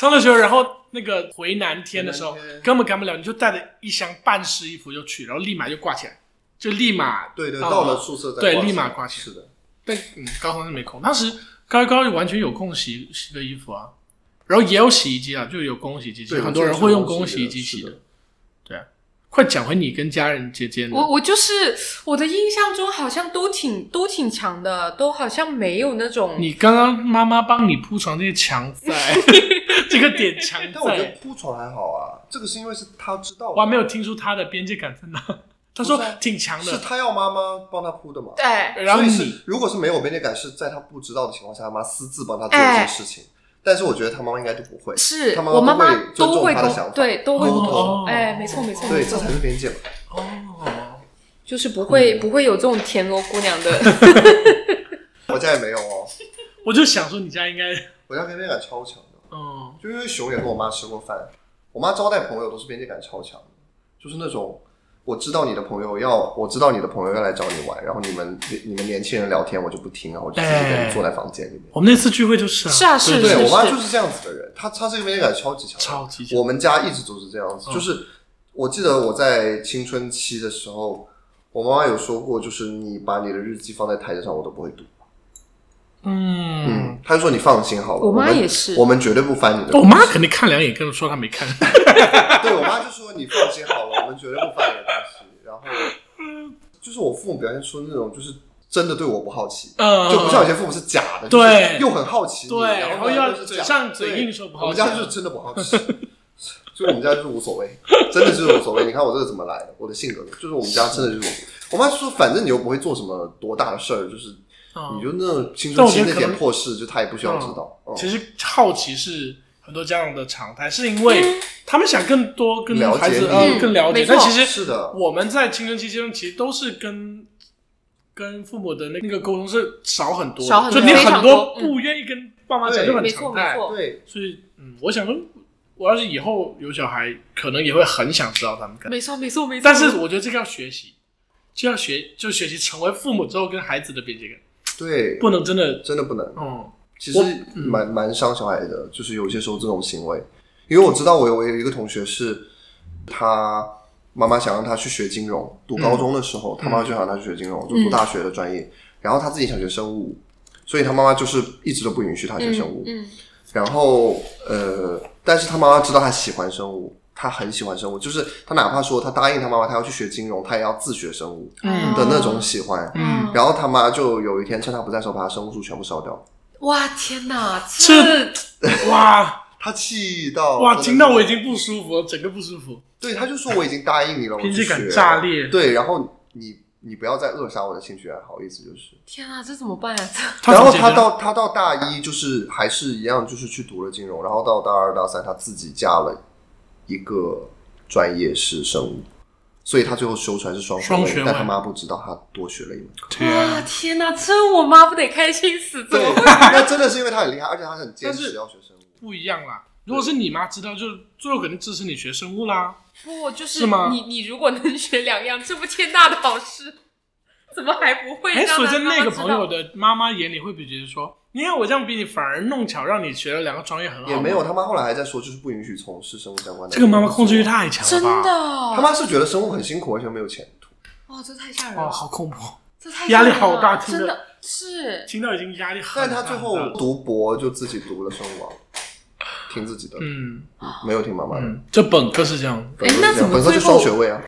上了学，然后那个回南天的时候回南天。根本干不了，你就带着一箱半湿衣服就去，然后立马就挂起来，就立马对对，啊到了宿舍再对挂起来。立马挂起来。是的，但嗯，高中是没空，当时高一高二完全有空洗洗个衣服啊，然后也有洗衣机啊，就有公共洗衣机，对很多人会用公共洗衣机洗的。对啊，快讲回你跟家人之间的。我我就是我的印象中好像都挺都挺强的，都好像没有那种你刚刚妈妈帮你铺床那些墙 在，这个点强但我觉得在，铺床还好啊，这个是因为是他知道，我还没有听出他的边界感在哪。他说挺强的，是他要妈妈帮他铺的嘛？对。然后所以是如果是没有边界感，是在他不知道的情况下，他妈私自帮他做一些事情。但是我觉得他妈妈应该就不会，是他妈我妈妈都会尊重会沟他的想法，对都会沟哦。通，哎，没错没错对，这才，是边界嘛。哦，就是不会不会有这种田螺姑娘的，我家也没有哦，我就想说你家应该，我家边界感超强的，嗯，就因为熊也跟我妈吃过饭，我妈招待朋友都是边界感超强的，就是那种。我知道你的朋友要，我知道你的朋友要来找你玩，然后你们你们年轻人聊天，我就不听啊，我就自己一个人坐在房间里面。我们那次聚会就是啊，是啊是对我妈就是这样子的人，她她这个边界感超级强，超级强。我们家一直都是这样子，嗯。就是我记得我在青春期的时候，我妈妈有说过，就是你把你的日记放在台子上，我都不会读。嗯。嗯，，她就说你放心好了，我妈也是。我们绝对不翻你的。我妈肯定看两眼，跟我说她没看，对我妈就说你放心好了，我们绝对不翻你的东西。然后 就是我父母表现出那种就是真的对我不好奇，嗯，就不像有些父母是假的，对就是又很好奇你，对然后又是假嘴上嘴硬说不好奇我们家就是真的不好奇，所以我们家就是无所谓，真的就是无所谓。你看我这个怎么来的，我的性格就是我们家真的就是我，我妈就说反正你又不会做什么多大的事儿，就是嗯你就那种青但春期那我觉得可能点破事，就他也不需要知道。嗯其实好奇是很多家长的常态，是因为他们想更多跟了解孩子你呃更了解没，错。但其实是的，我们在青春期阶段其实都是跟跟父母的那那个沟通是少很多，少很多就你很多不愿意跟爸妈讲，就很没错常态没。错。对，所以，嗯，我想说，我要是以后有小孩，可能也会很想知道他们干嘛。没错没错没错，但是我觉得这个要学习，就要学，就学习成为父母之后跟孩子的边界感，对，不能真的，真的不能。嗯，其实蛮蛮伤小孩的，就是有些时候这种行为，因为我知道我有我有一个同学是，他妈妈想让他去学金融，读高中的时候，他妈妈就想让他去学金融，就读大学的专业，然后他自己想学生物，所以他妈妈就是一直都不允许他学生物，嗯。然后呃，但是他妈妈知道他喜欢生物。他很喜欢生物，就是他哪怕说他答应他妈妈他要去学金融，他也要自学生物嗯的那种喜欢。嗯然后他妈就有一天趁他不在的时候，把他生物书全部烧掉。哇天哪，这这哇他气到哇，听到我已经不舒服了，整个不舒服，对，他就说我已经答应你了，我去学炸裂对，然后你你不要再扼杀我的兴趣爱好，意思就是。天哪，这怎么办呀？这然后他到他到大一就是还是一样，就是去读了金融，然后到大二大三他自己加了一个专业是生物，所以他最后修出来是双双学位但他妈不知道他多学了一门课。天哇啊，天哪，这我妈不得开心死？怎对么会？，那真的是因为他很厉害，而且他很坚持要学生物。不一样啦。如果是你妈知道，就最后肯定支持你学生物啦。不，就是是你你如果能学两样，这不天大的好事，怎么还不会哎，让所以在？那个朋友的妈妈眼里，会不会觉得说，你看我这样比你，反而弄巧让你学了两个专业很好？也没有，，他妈后来还在说，就是不允许从事生物相关的。这个妈妈控制欲太强了真吧？的，他妈是觉得生物很辛苦，而且没有前途。哇，这太吓人哦，了，好恐怖，这太压力好大真的是听到已经压力很大。但他最后读博就自己读了生物啊，听自己的，嗯没有听妈妈的。嗯，这本科是这样，本科是这样哎那怎么本科就最后双学位啊？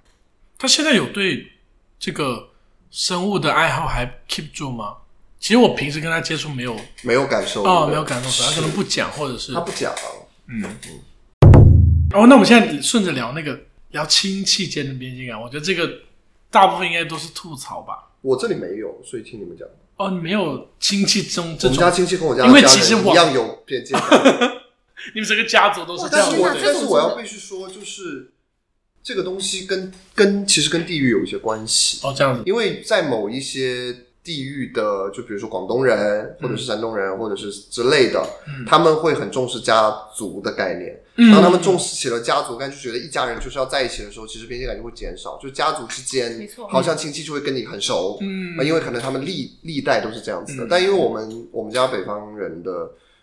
他现在有对这个生物的爱好还 keep 住吗？其实我平时跟他接触没有没有感受哦，没有感受，他可能不讲，或者是他不讲啊。嗯。哦，那我们现在顺着聊那个聊亲戚间的边界感，我觉得这个大部分应该都是吐槽吧。我这里没有，所以听你们讲。哦，你没有亲戚中这我们家种，亲戚跟我家因为其实我一样有边界感，你们整个家族都是这但是我样。但是我要必须说，就是这个东西跟跟其实跟地域有一些关系，哦，这样子，因为在某一些地域的，就比如说广东人或者是山东人或者是之类的，他们会很重视家族的概念。嗯。当他们重视起了家族感，就觉得一家人就是要在一起的时候，其实边界感就会减少，就家族之间没错，好像亲戚就会跟你很熟，嗯。啊因为可能他们历历代都是这样子的。嗯。但因为我们我们家北方人的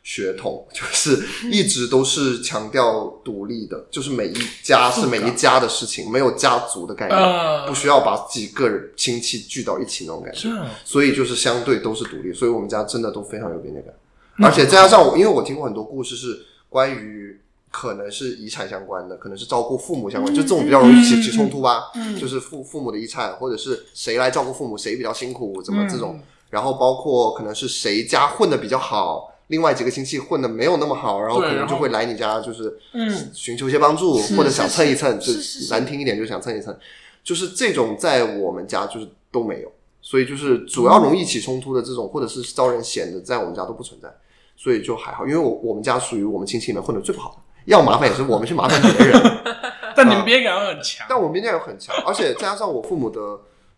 血统就是一直都是强调独立的，就是每一家是每一家的事情，没有家族的概念，呃不需要把几个人亲戚聚到一起那种感觉。所以就是相对都是独立，所以我们家真的都非常有边界感。而且再加上我，因为我听过很多故事是关于可能是遗产相关的，可能是照顾父母相关，就这种比较容易起起冲突吧。嗯就是父父母的遗产，或者是谁来照顾父母，谁比较辛苦，怎么这种。嗯然后包括可能是谁家混的比较好，另外几个亲戚混的没有那么好，然后可能就会来你家，就是嗯。寻求一些帮助，或者想蹭一蹭，是就难听一点就想蹭一蹭，就是这种在我们家就是都没有，所以就是主要容易起冲突的这种，或者是招人嫌的，在我们家都不存在，所以就还好，因为我我们家属于我们亲戚里面混的最不好的，要麻烦也是我们去麻烦别人，但你们边界感很强，但我们边界感很强，而且再加上我父母的，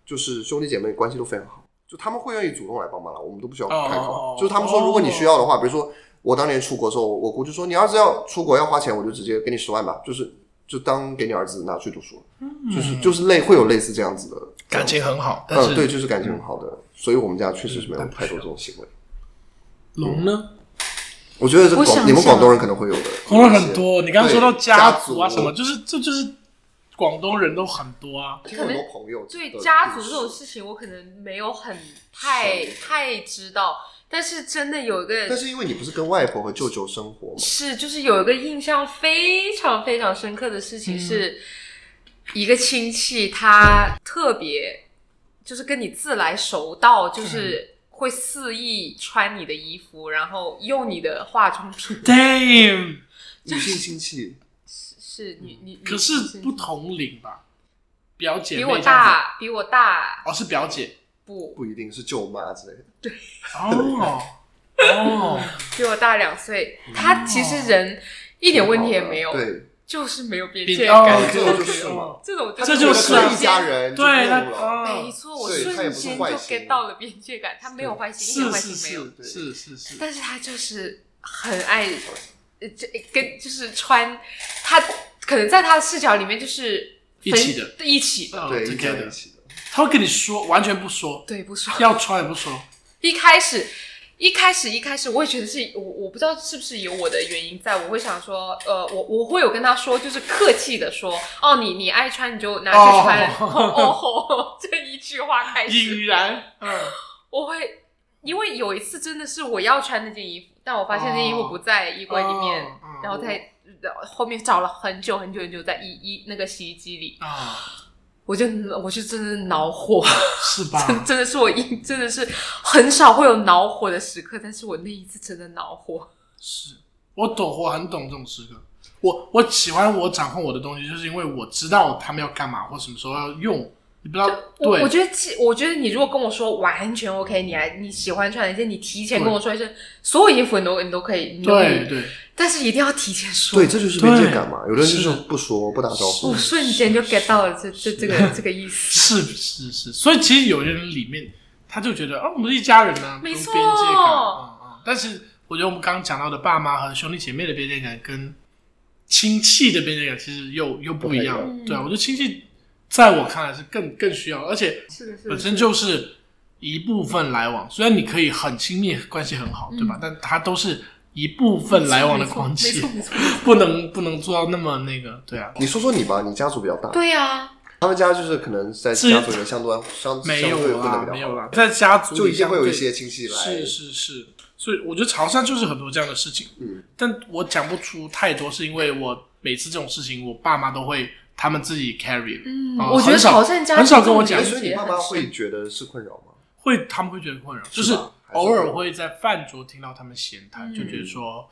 就是兄弟姐妹关系都非常好，就他们会愿意主动来帮忙了，我们都不需要开口。哦就是他们说，如果你需要的话，比如说我当年出国的时候，我姑就说你儿子要出国要花钱，我就直接给你十万吧，就是就当给你儿子拿去读书，就是就是类会有类似这样子的感情很好，但嗯，对，就是感情很好的，所以我们家确实是没有太多这种行为。龙呢？我觉得这我想广你们广东人可能会有的，广东很多，你刚刚说到家族啊什么，就是这就是广东人都很多啊。听很多朋友对家族这种事事情，我可能没有很太太知道，但是真的有一个但是因为你不是跟外婆和舅舅生活吗，是，就是有一个印象非常非常深刻的事情是，一个亲戚他特别就是跟你自来熟到，就是会肆意穿你的衣服，然后用你的化妆品。Damn，女性亲戚是你你，你可是不同龄吧？表姐比我大，比我大哦，是表姐不不一定是舅妈之类的。对哦哦，比我大两岁，他其实人一点问题也没有，对，就是没有边界哦感。这种就是嘛这种这就是一家人，对，没错，我瞬间就 get 到了边界感，他没有坏心，一点坏是是心没有，是是是，但是他就是很爱，呃，这跟就是穿他可能在他的视角里面就是一起的一起的，哦对，这一起的。他会跟你说，完全不说，对，不说。要穿也不说，一开始，一开始，一开始，我也觉得是我，我不知道是不是有我的原因在，我会想说，呃，我我会有跟他说，就是客气的说，哦，你你爱穿你就拿去穿，哦哦吼，这一句话开始，引然，嗯，我会，因为有一次真的是我要穿那件衣服，但我发现那衣服不在衣柜里面，然后在后后面找了很久很久很久，在衣衣那个洗衣机里，啊，我就我就真的恼火，是吧？真 真的是我一真的是很少会有恼火的时刻，但是我那一次真的恼火。是我懂，我很懂这种时刻。我我喜欢我掌控我的东西，就是因为我知道他们要干嘛或什么时候要用。你不知道，对我我觉得其，我觉得你如果跟我说完全 OK，你还你喜欢穿哪件，你提前跟我说一声，所有衣服你都你都可以，你都可以，对对，但是一定要提前说。对，这就是边界感嘛。有的人就是是不说不打招呼我，瞬间就 get 到了这这这个这个意思。是是是。所以其实有些人里面他就觉得啊，我们是一家人啊，没错有边界感。嗯嗯。但是我觉得我们刚刚讲到的爸妈和兄弟姐妹的边界感，跟亲戚的边界感其实又又不一。样对啊，我觉得亲戚在我看来是更更需要，而且是的，是的，本身就是。一部分来往，虽然你可以很亲密，关系很好，对吧？但它都是一部分来往的关没系错，没错。不能不能做到那么那个，对啊，你说说你吧，你家族比较大，对呀，他们家就是可能在家族里面相对相没相对有啦，混的比较好，没有啦，在家族里就一定会有一些亲戚来，是是是，所以我觉得潮汕就是很多这样的事情，嗯，但我讲不出太多，是因为我每次这种事情，我爸妈都会他们自己 carry，嗯，哦我觉得很少潮汕家很少跟我讲。哎所以你爸妈会觉得是困扰吗？会他们会觉得困扰，就是偶尔会会在饭桌听到他们闲谈，就觉得说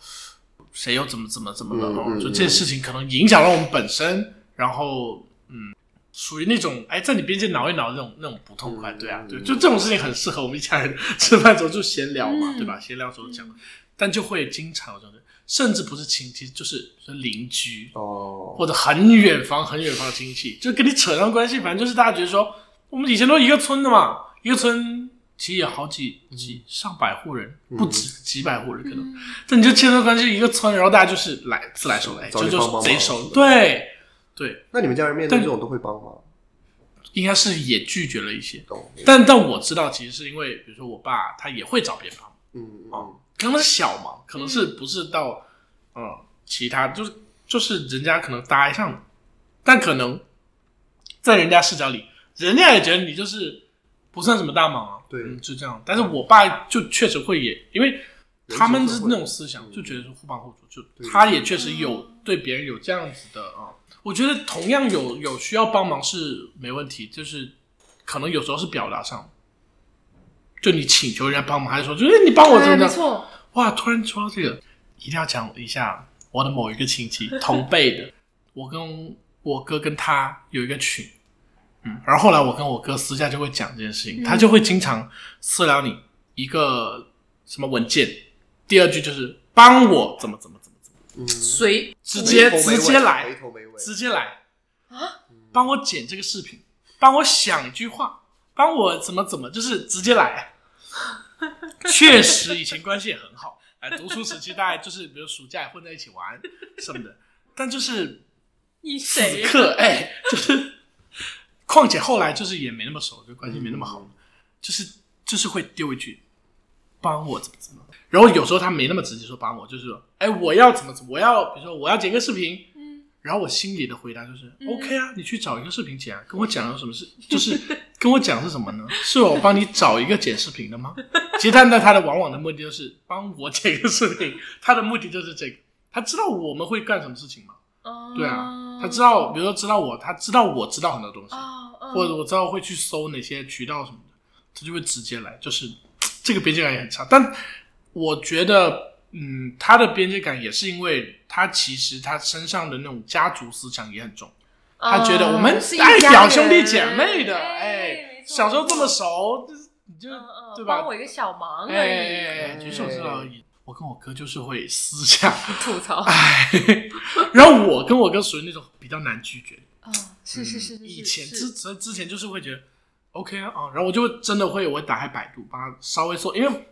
谁又怎么怎么怎么了，哦就这件事情可能影响了我们本身，然后嗯，属于那种哎，在你边界挠一挠那种那种不痛快，嗯对啊，嗯对，就这种事情很适合我们一家人吃饭的时候就闲聊嘛，嗯。对吧？闲聊时候讲，但就会经常有这种人，甚至不是亲戚，就是是邻居，哦，或者很远房很远房的亲戚，就跟你扯上关系，反正就是大家觉得说，我们以前都一个村的嘛，一个村其实有好几几上百户人，不止几百户人可能，但你就牵扯关系一个村，然后大家就是来自来熟来，找这就是贼熟，对对，那你们家人面对但这种都会帮忙？应该是也拒绝了一些，但但我知道其实是因为，比如说我爸他也会找别人帮忙。嗯嗯哦可能是小忙，可能是不是到嗯其他，就是就是人家可能搭得上，但可能在人家视角里，人家也觉得你就是不算什么大忙啊，对。嗯，就这样。但是我爸就确实会也，因为他们是那种思想，就觉得是互帮互助，就他也确实有对别人有这样子的啊。我觉得同样有有需要帮忙是没问题，就是可能有时候是表达上，就你请求人家帮忙，还是说就是你帮我怎哎么样？错，哇，突然说到这个，一定要讲一下我的某一个亲戚，同辈的，我跟我哥跟他有一个群，嗯，然后后来我跟我哥私下就会讲这件事情，嗯。他就会经常私聊你一个什么文件，第二句就是帮我怎么怎么怎么怎么，嗯，随直接直接来直接来。啊，帮我剪这个视频，帮我想一句话，帮我怎么怎么，就是直接来。确实以前关系也很好，哎，读书时期大概就是比如暑假也混在一起玩什么的，但就是你？刻哎，就是，况且后来就是也没那么熟，就关系没那么好，就是就是会丢一句帮我怎么怎么，然后有时候他没那么直接说帮我，就是说哎我要怎么怎么，我要比如说我要剪个视频，嗯，然后我心里的回答就是、嗯 OK 啊，你去找一个视频剪啊，跟我讲有什么事？就是跟我讲是什么呢？是我帮你找一个剪视频的吗？其实他那他的往往的目的就是帮我剪一个视频，他的目的就是这个，他知道我们会干什么事情吗？哦对啊，他知道，比如说知道我，他知道我知道很多东西，哦，哦或者我知道会去搜哪些渠道什么的，他就会直接来，就是 这个边界感也很差。但我觉得，嗯，他的边界感也是因为他其实他身上的那种家族思想也很重，他觉得我们哦是一爱家人表兄弟姐妹的，哎小时候这么熟，就是你就嗯嗯对吧帮我一个小忙而哎举手之劳而已。我跟我哥就是会私下，吐槽。哎，然后我跟我哥属于那种比较难拒绝的。哦，是是是是，以前之之之前就是会觉得 OK 啊啊，然后我就真的会我会打开百度，把它稍微搜，因为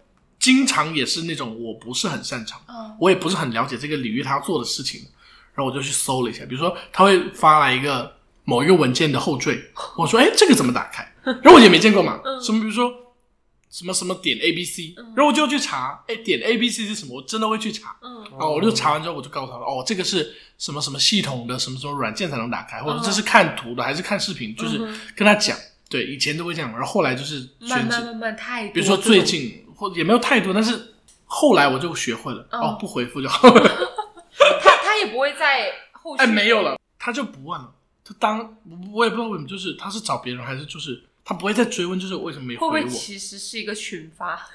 经常也是那种我不是很擅长，嗯。我也不是很了解这个领域他要做的事情，然后我就去搜了一下，比如说他会发来一个某一个文件的后缀，我说哎这个怎么打开？然后我也没见过嘛，嗯。什么比如说什么什么点 A B C，然后我就去查，哎点 A B C 是什么？我真的会去查，嗯。哦，我就查完之后，我就告诉他了，哦，这个是什么什么系统的什么什么软件才能打开，或者这是看图的还是看视频，就是跟他讲。对，以前都会这样，然后后来就是选择，慢慢慢慢太，比如说最近或也没有太多，但是后来我就学会了，嗯哦，不回复就好了。他他也不会在后续哎，没有了，他就不问了。他当我也不知道为什么，就是他是找别人还是就是他不会再追问，就是为什么没会不会回我？其实是一个群发？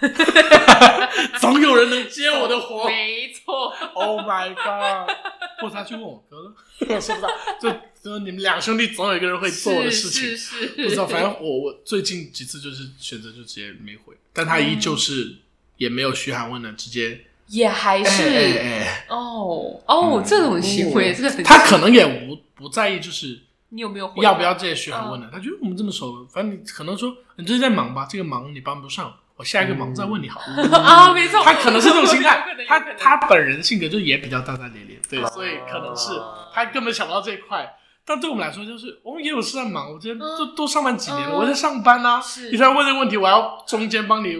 总有人能接我的活。没错，Oh my god！或者他去问我哥了，我说不到，就就你们两兄弟总有一个人会做我的事情，是是是，不知道，反正我我最近几次就是选择就直接没回，但他依旧是也没有嘘寒问暖，直接也还是哎哎。哎，哦哦，这种行为这个很，他可能也无不在意，就是你有没有回要不要这些嘘寒问暖，他觉得我们这么熟，反正你可能说你最近在忙吧，这个忙你帮不上，我下一个忙再问你好了。啊？没错，他可能是这种心态他他本人性格就也比较大大咧咧，对，哦所以可能是他根本想不到这一块。但对我们来说，就是我们也有事在忙，我今天都都上班几年了，嗯我在上班啊。你突然问这个问题，我要中间帮你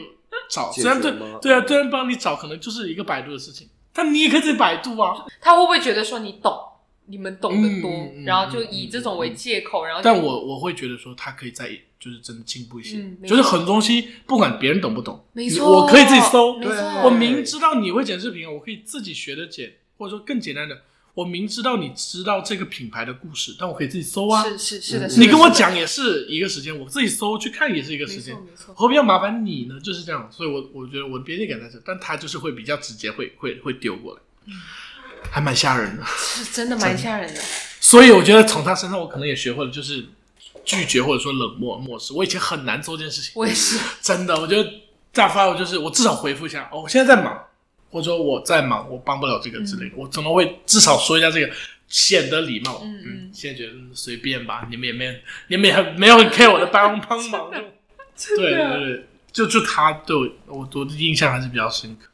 找，虽然对对啊，虽然帮你找可能就是一个百度的事情，但你也可以自己百度啊。他会不会觉得说你懂，你们懂得多，然后就以这种为借口，然后但我我会觉得说，他可以再就是真的进步一些嗯，就是很多东西不管别人懂不懂，没错，我可以自己搜，对我明知道你会剪视频，我可以自己学着剪，或者说更简单的，我明知道你知道这个品牌的故事，但我可以自己搜啊。是是是的，嗯是的你跟我，讲也是一个时间，我自己搜去看也是一个时间没错，何必要麻烦你呢？就是这样，所以我我觉得我的边界感在这，但他就是会比较直接，会会会丢过来，还蛮吓人的。是真的蛮吓人的。所以我觉得从他身上，我可能也学会了，就是拒绝或者说冷漠漠视。我以前很难做这件事情，我也是，真的，我觉得再发我就是我至少回复一下，哦，我现在在忙，或者说我在忙，我帮不了这个之类的，我怎么会至少说一下这个，显得礼貌。嗯嗯现在觉得嗯随便吧，你们也没有，你们也很没有很 care 我的帮帮忙，对对对对，就就他对我我我的印象还是比较深刻。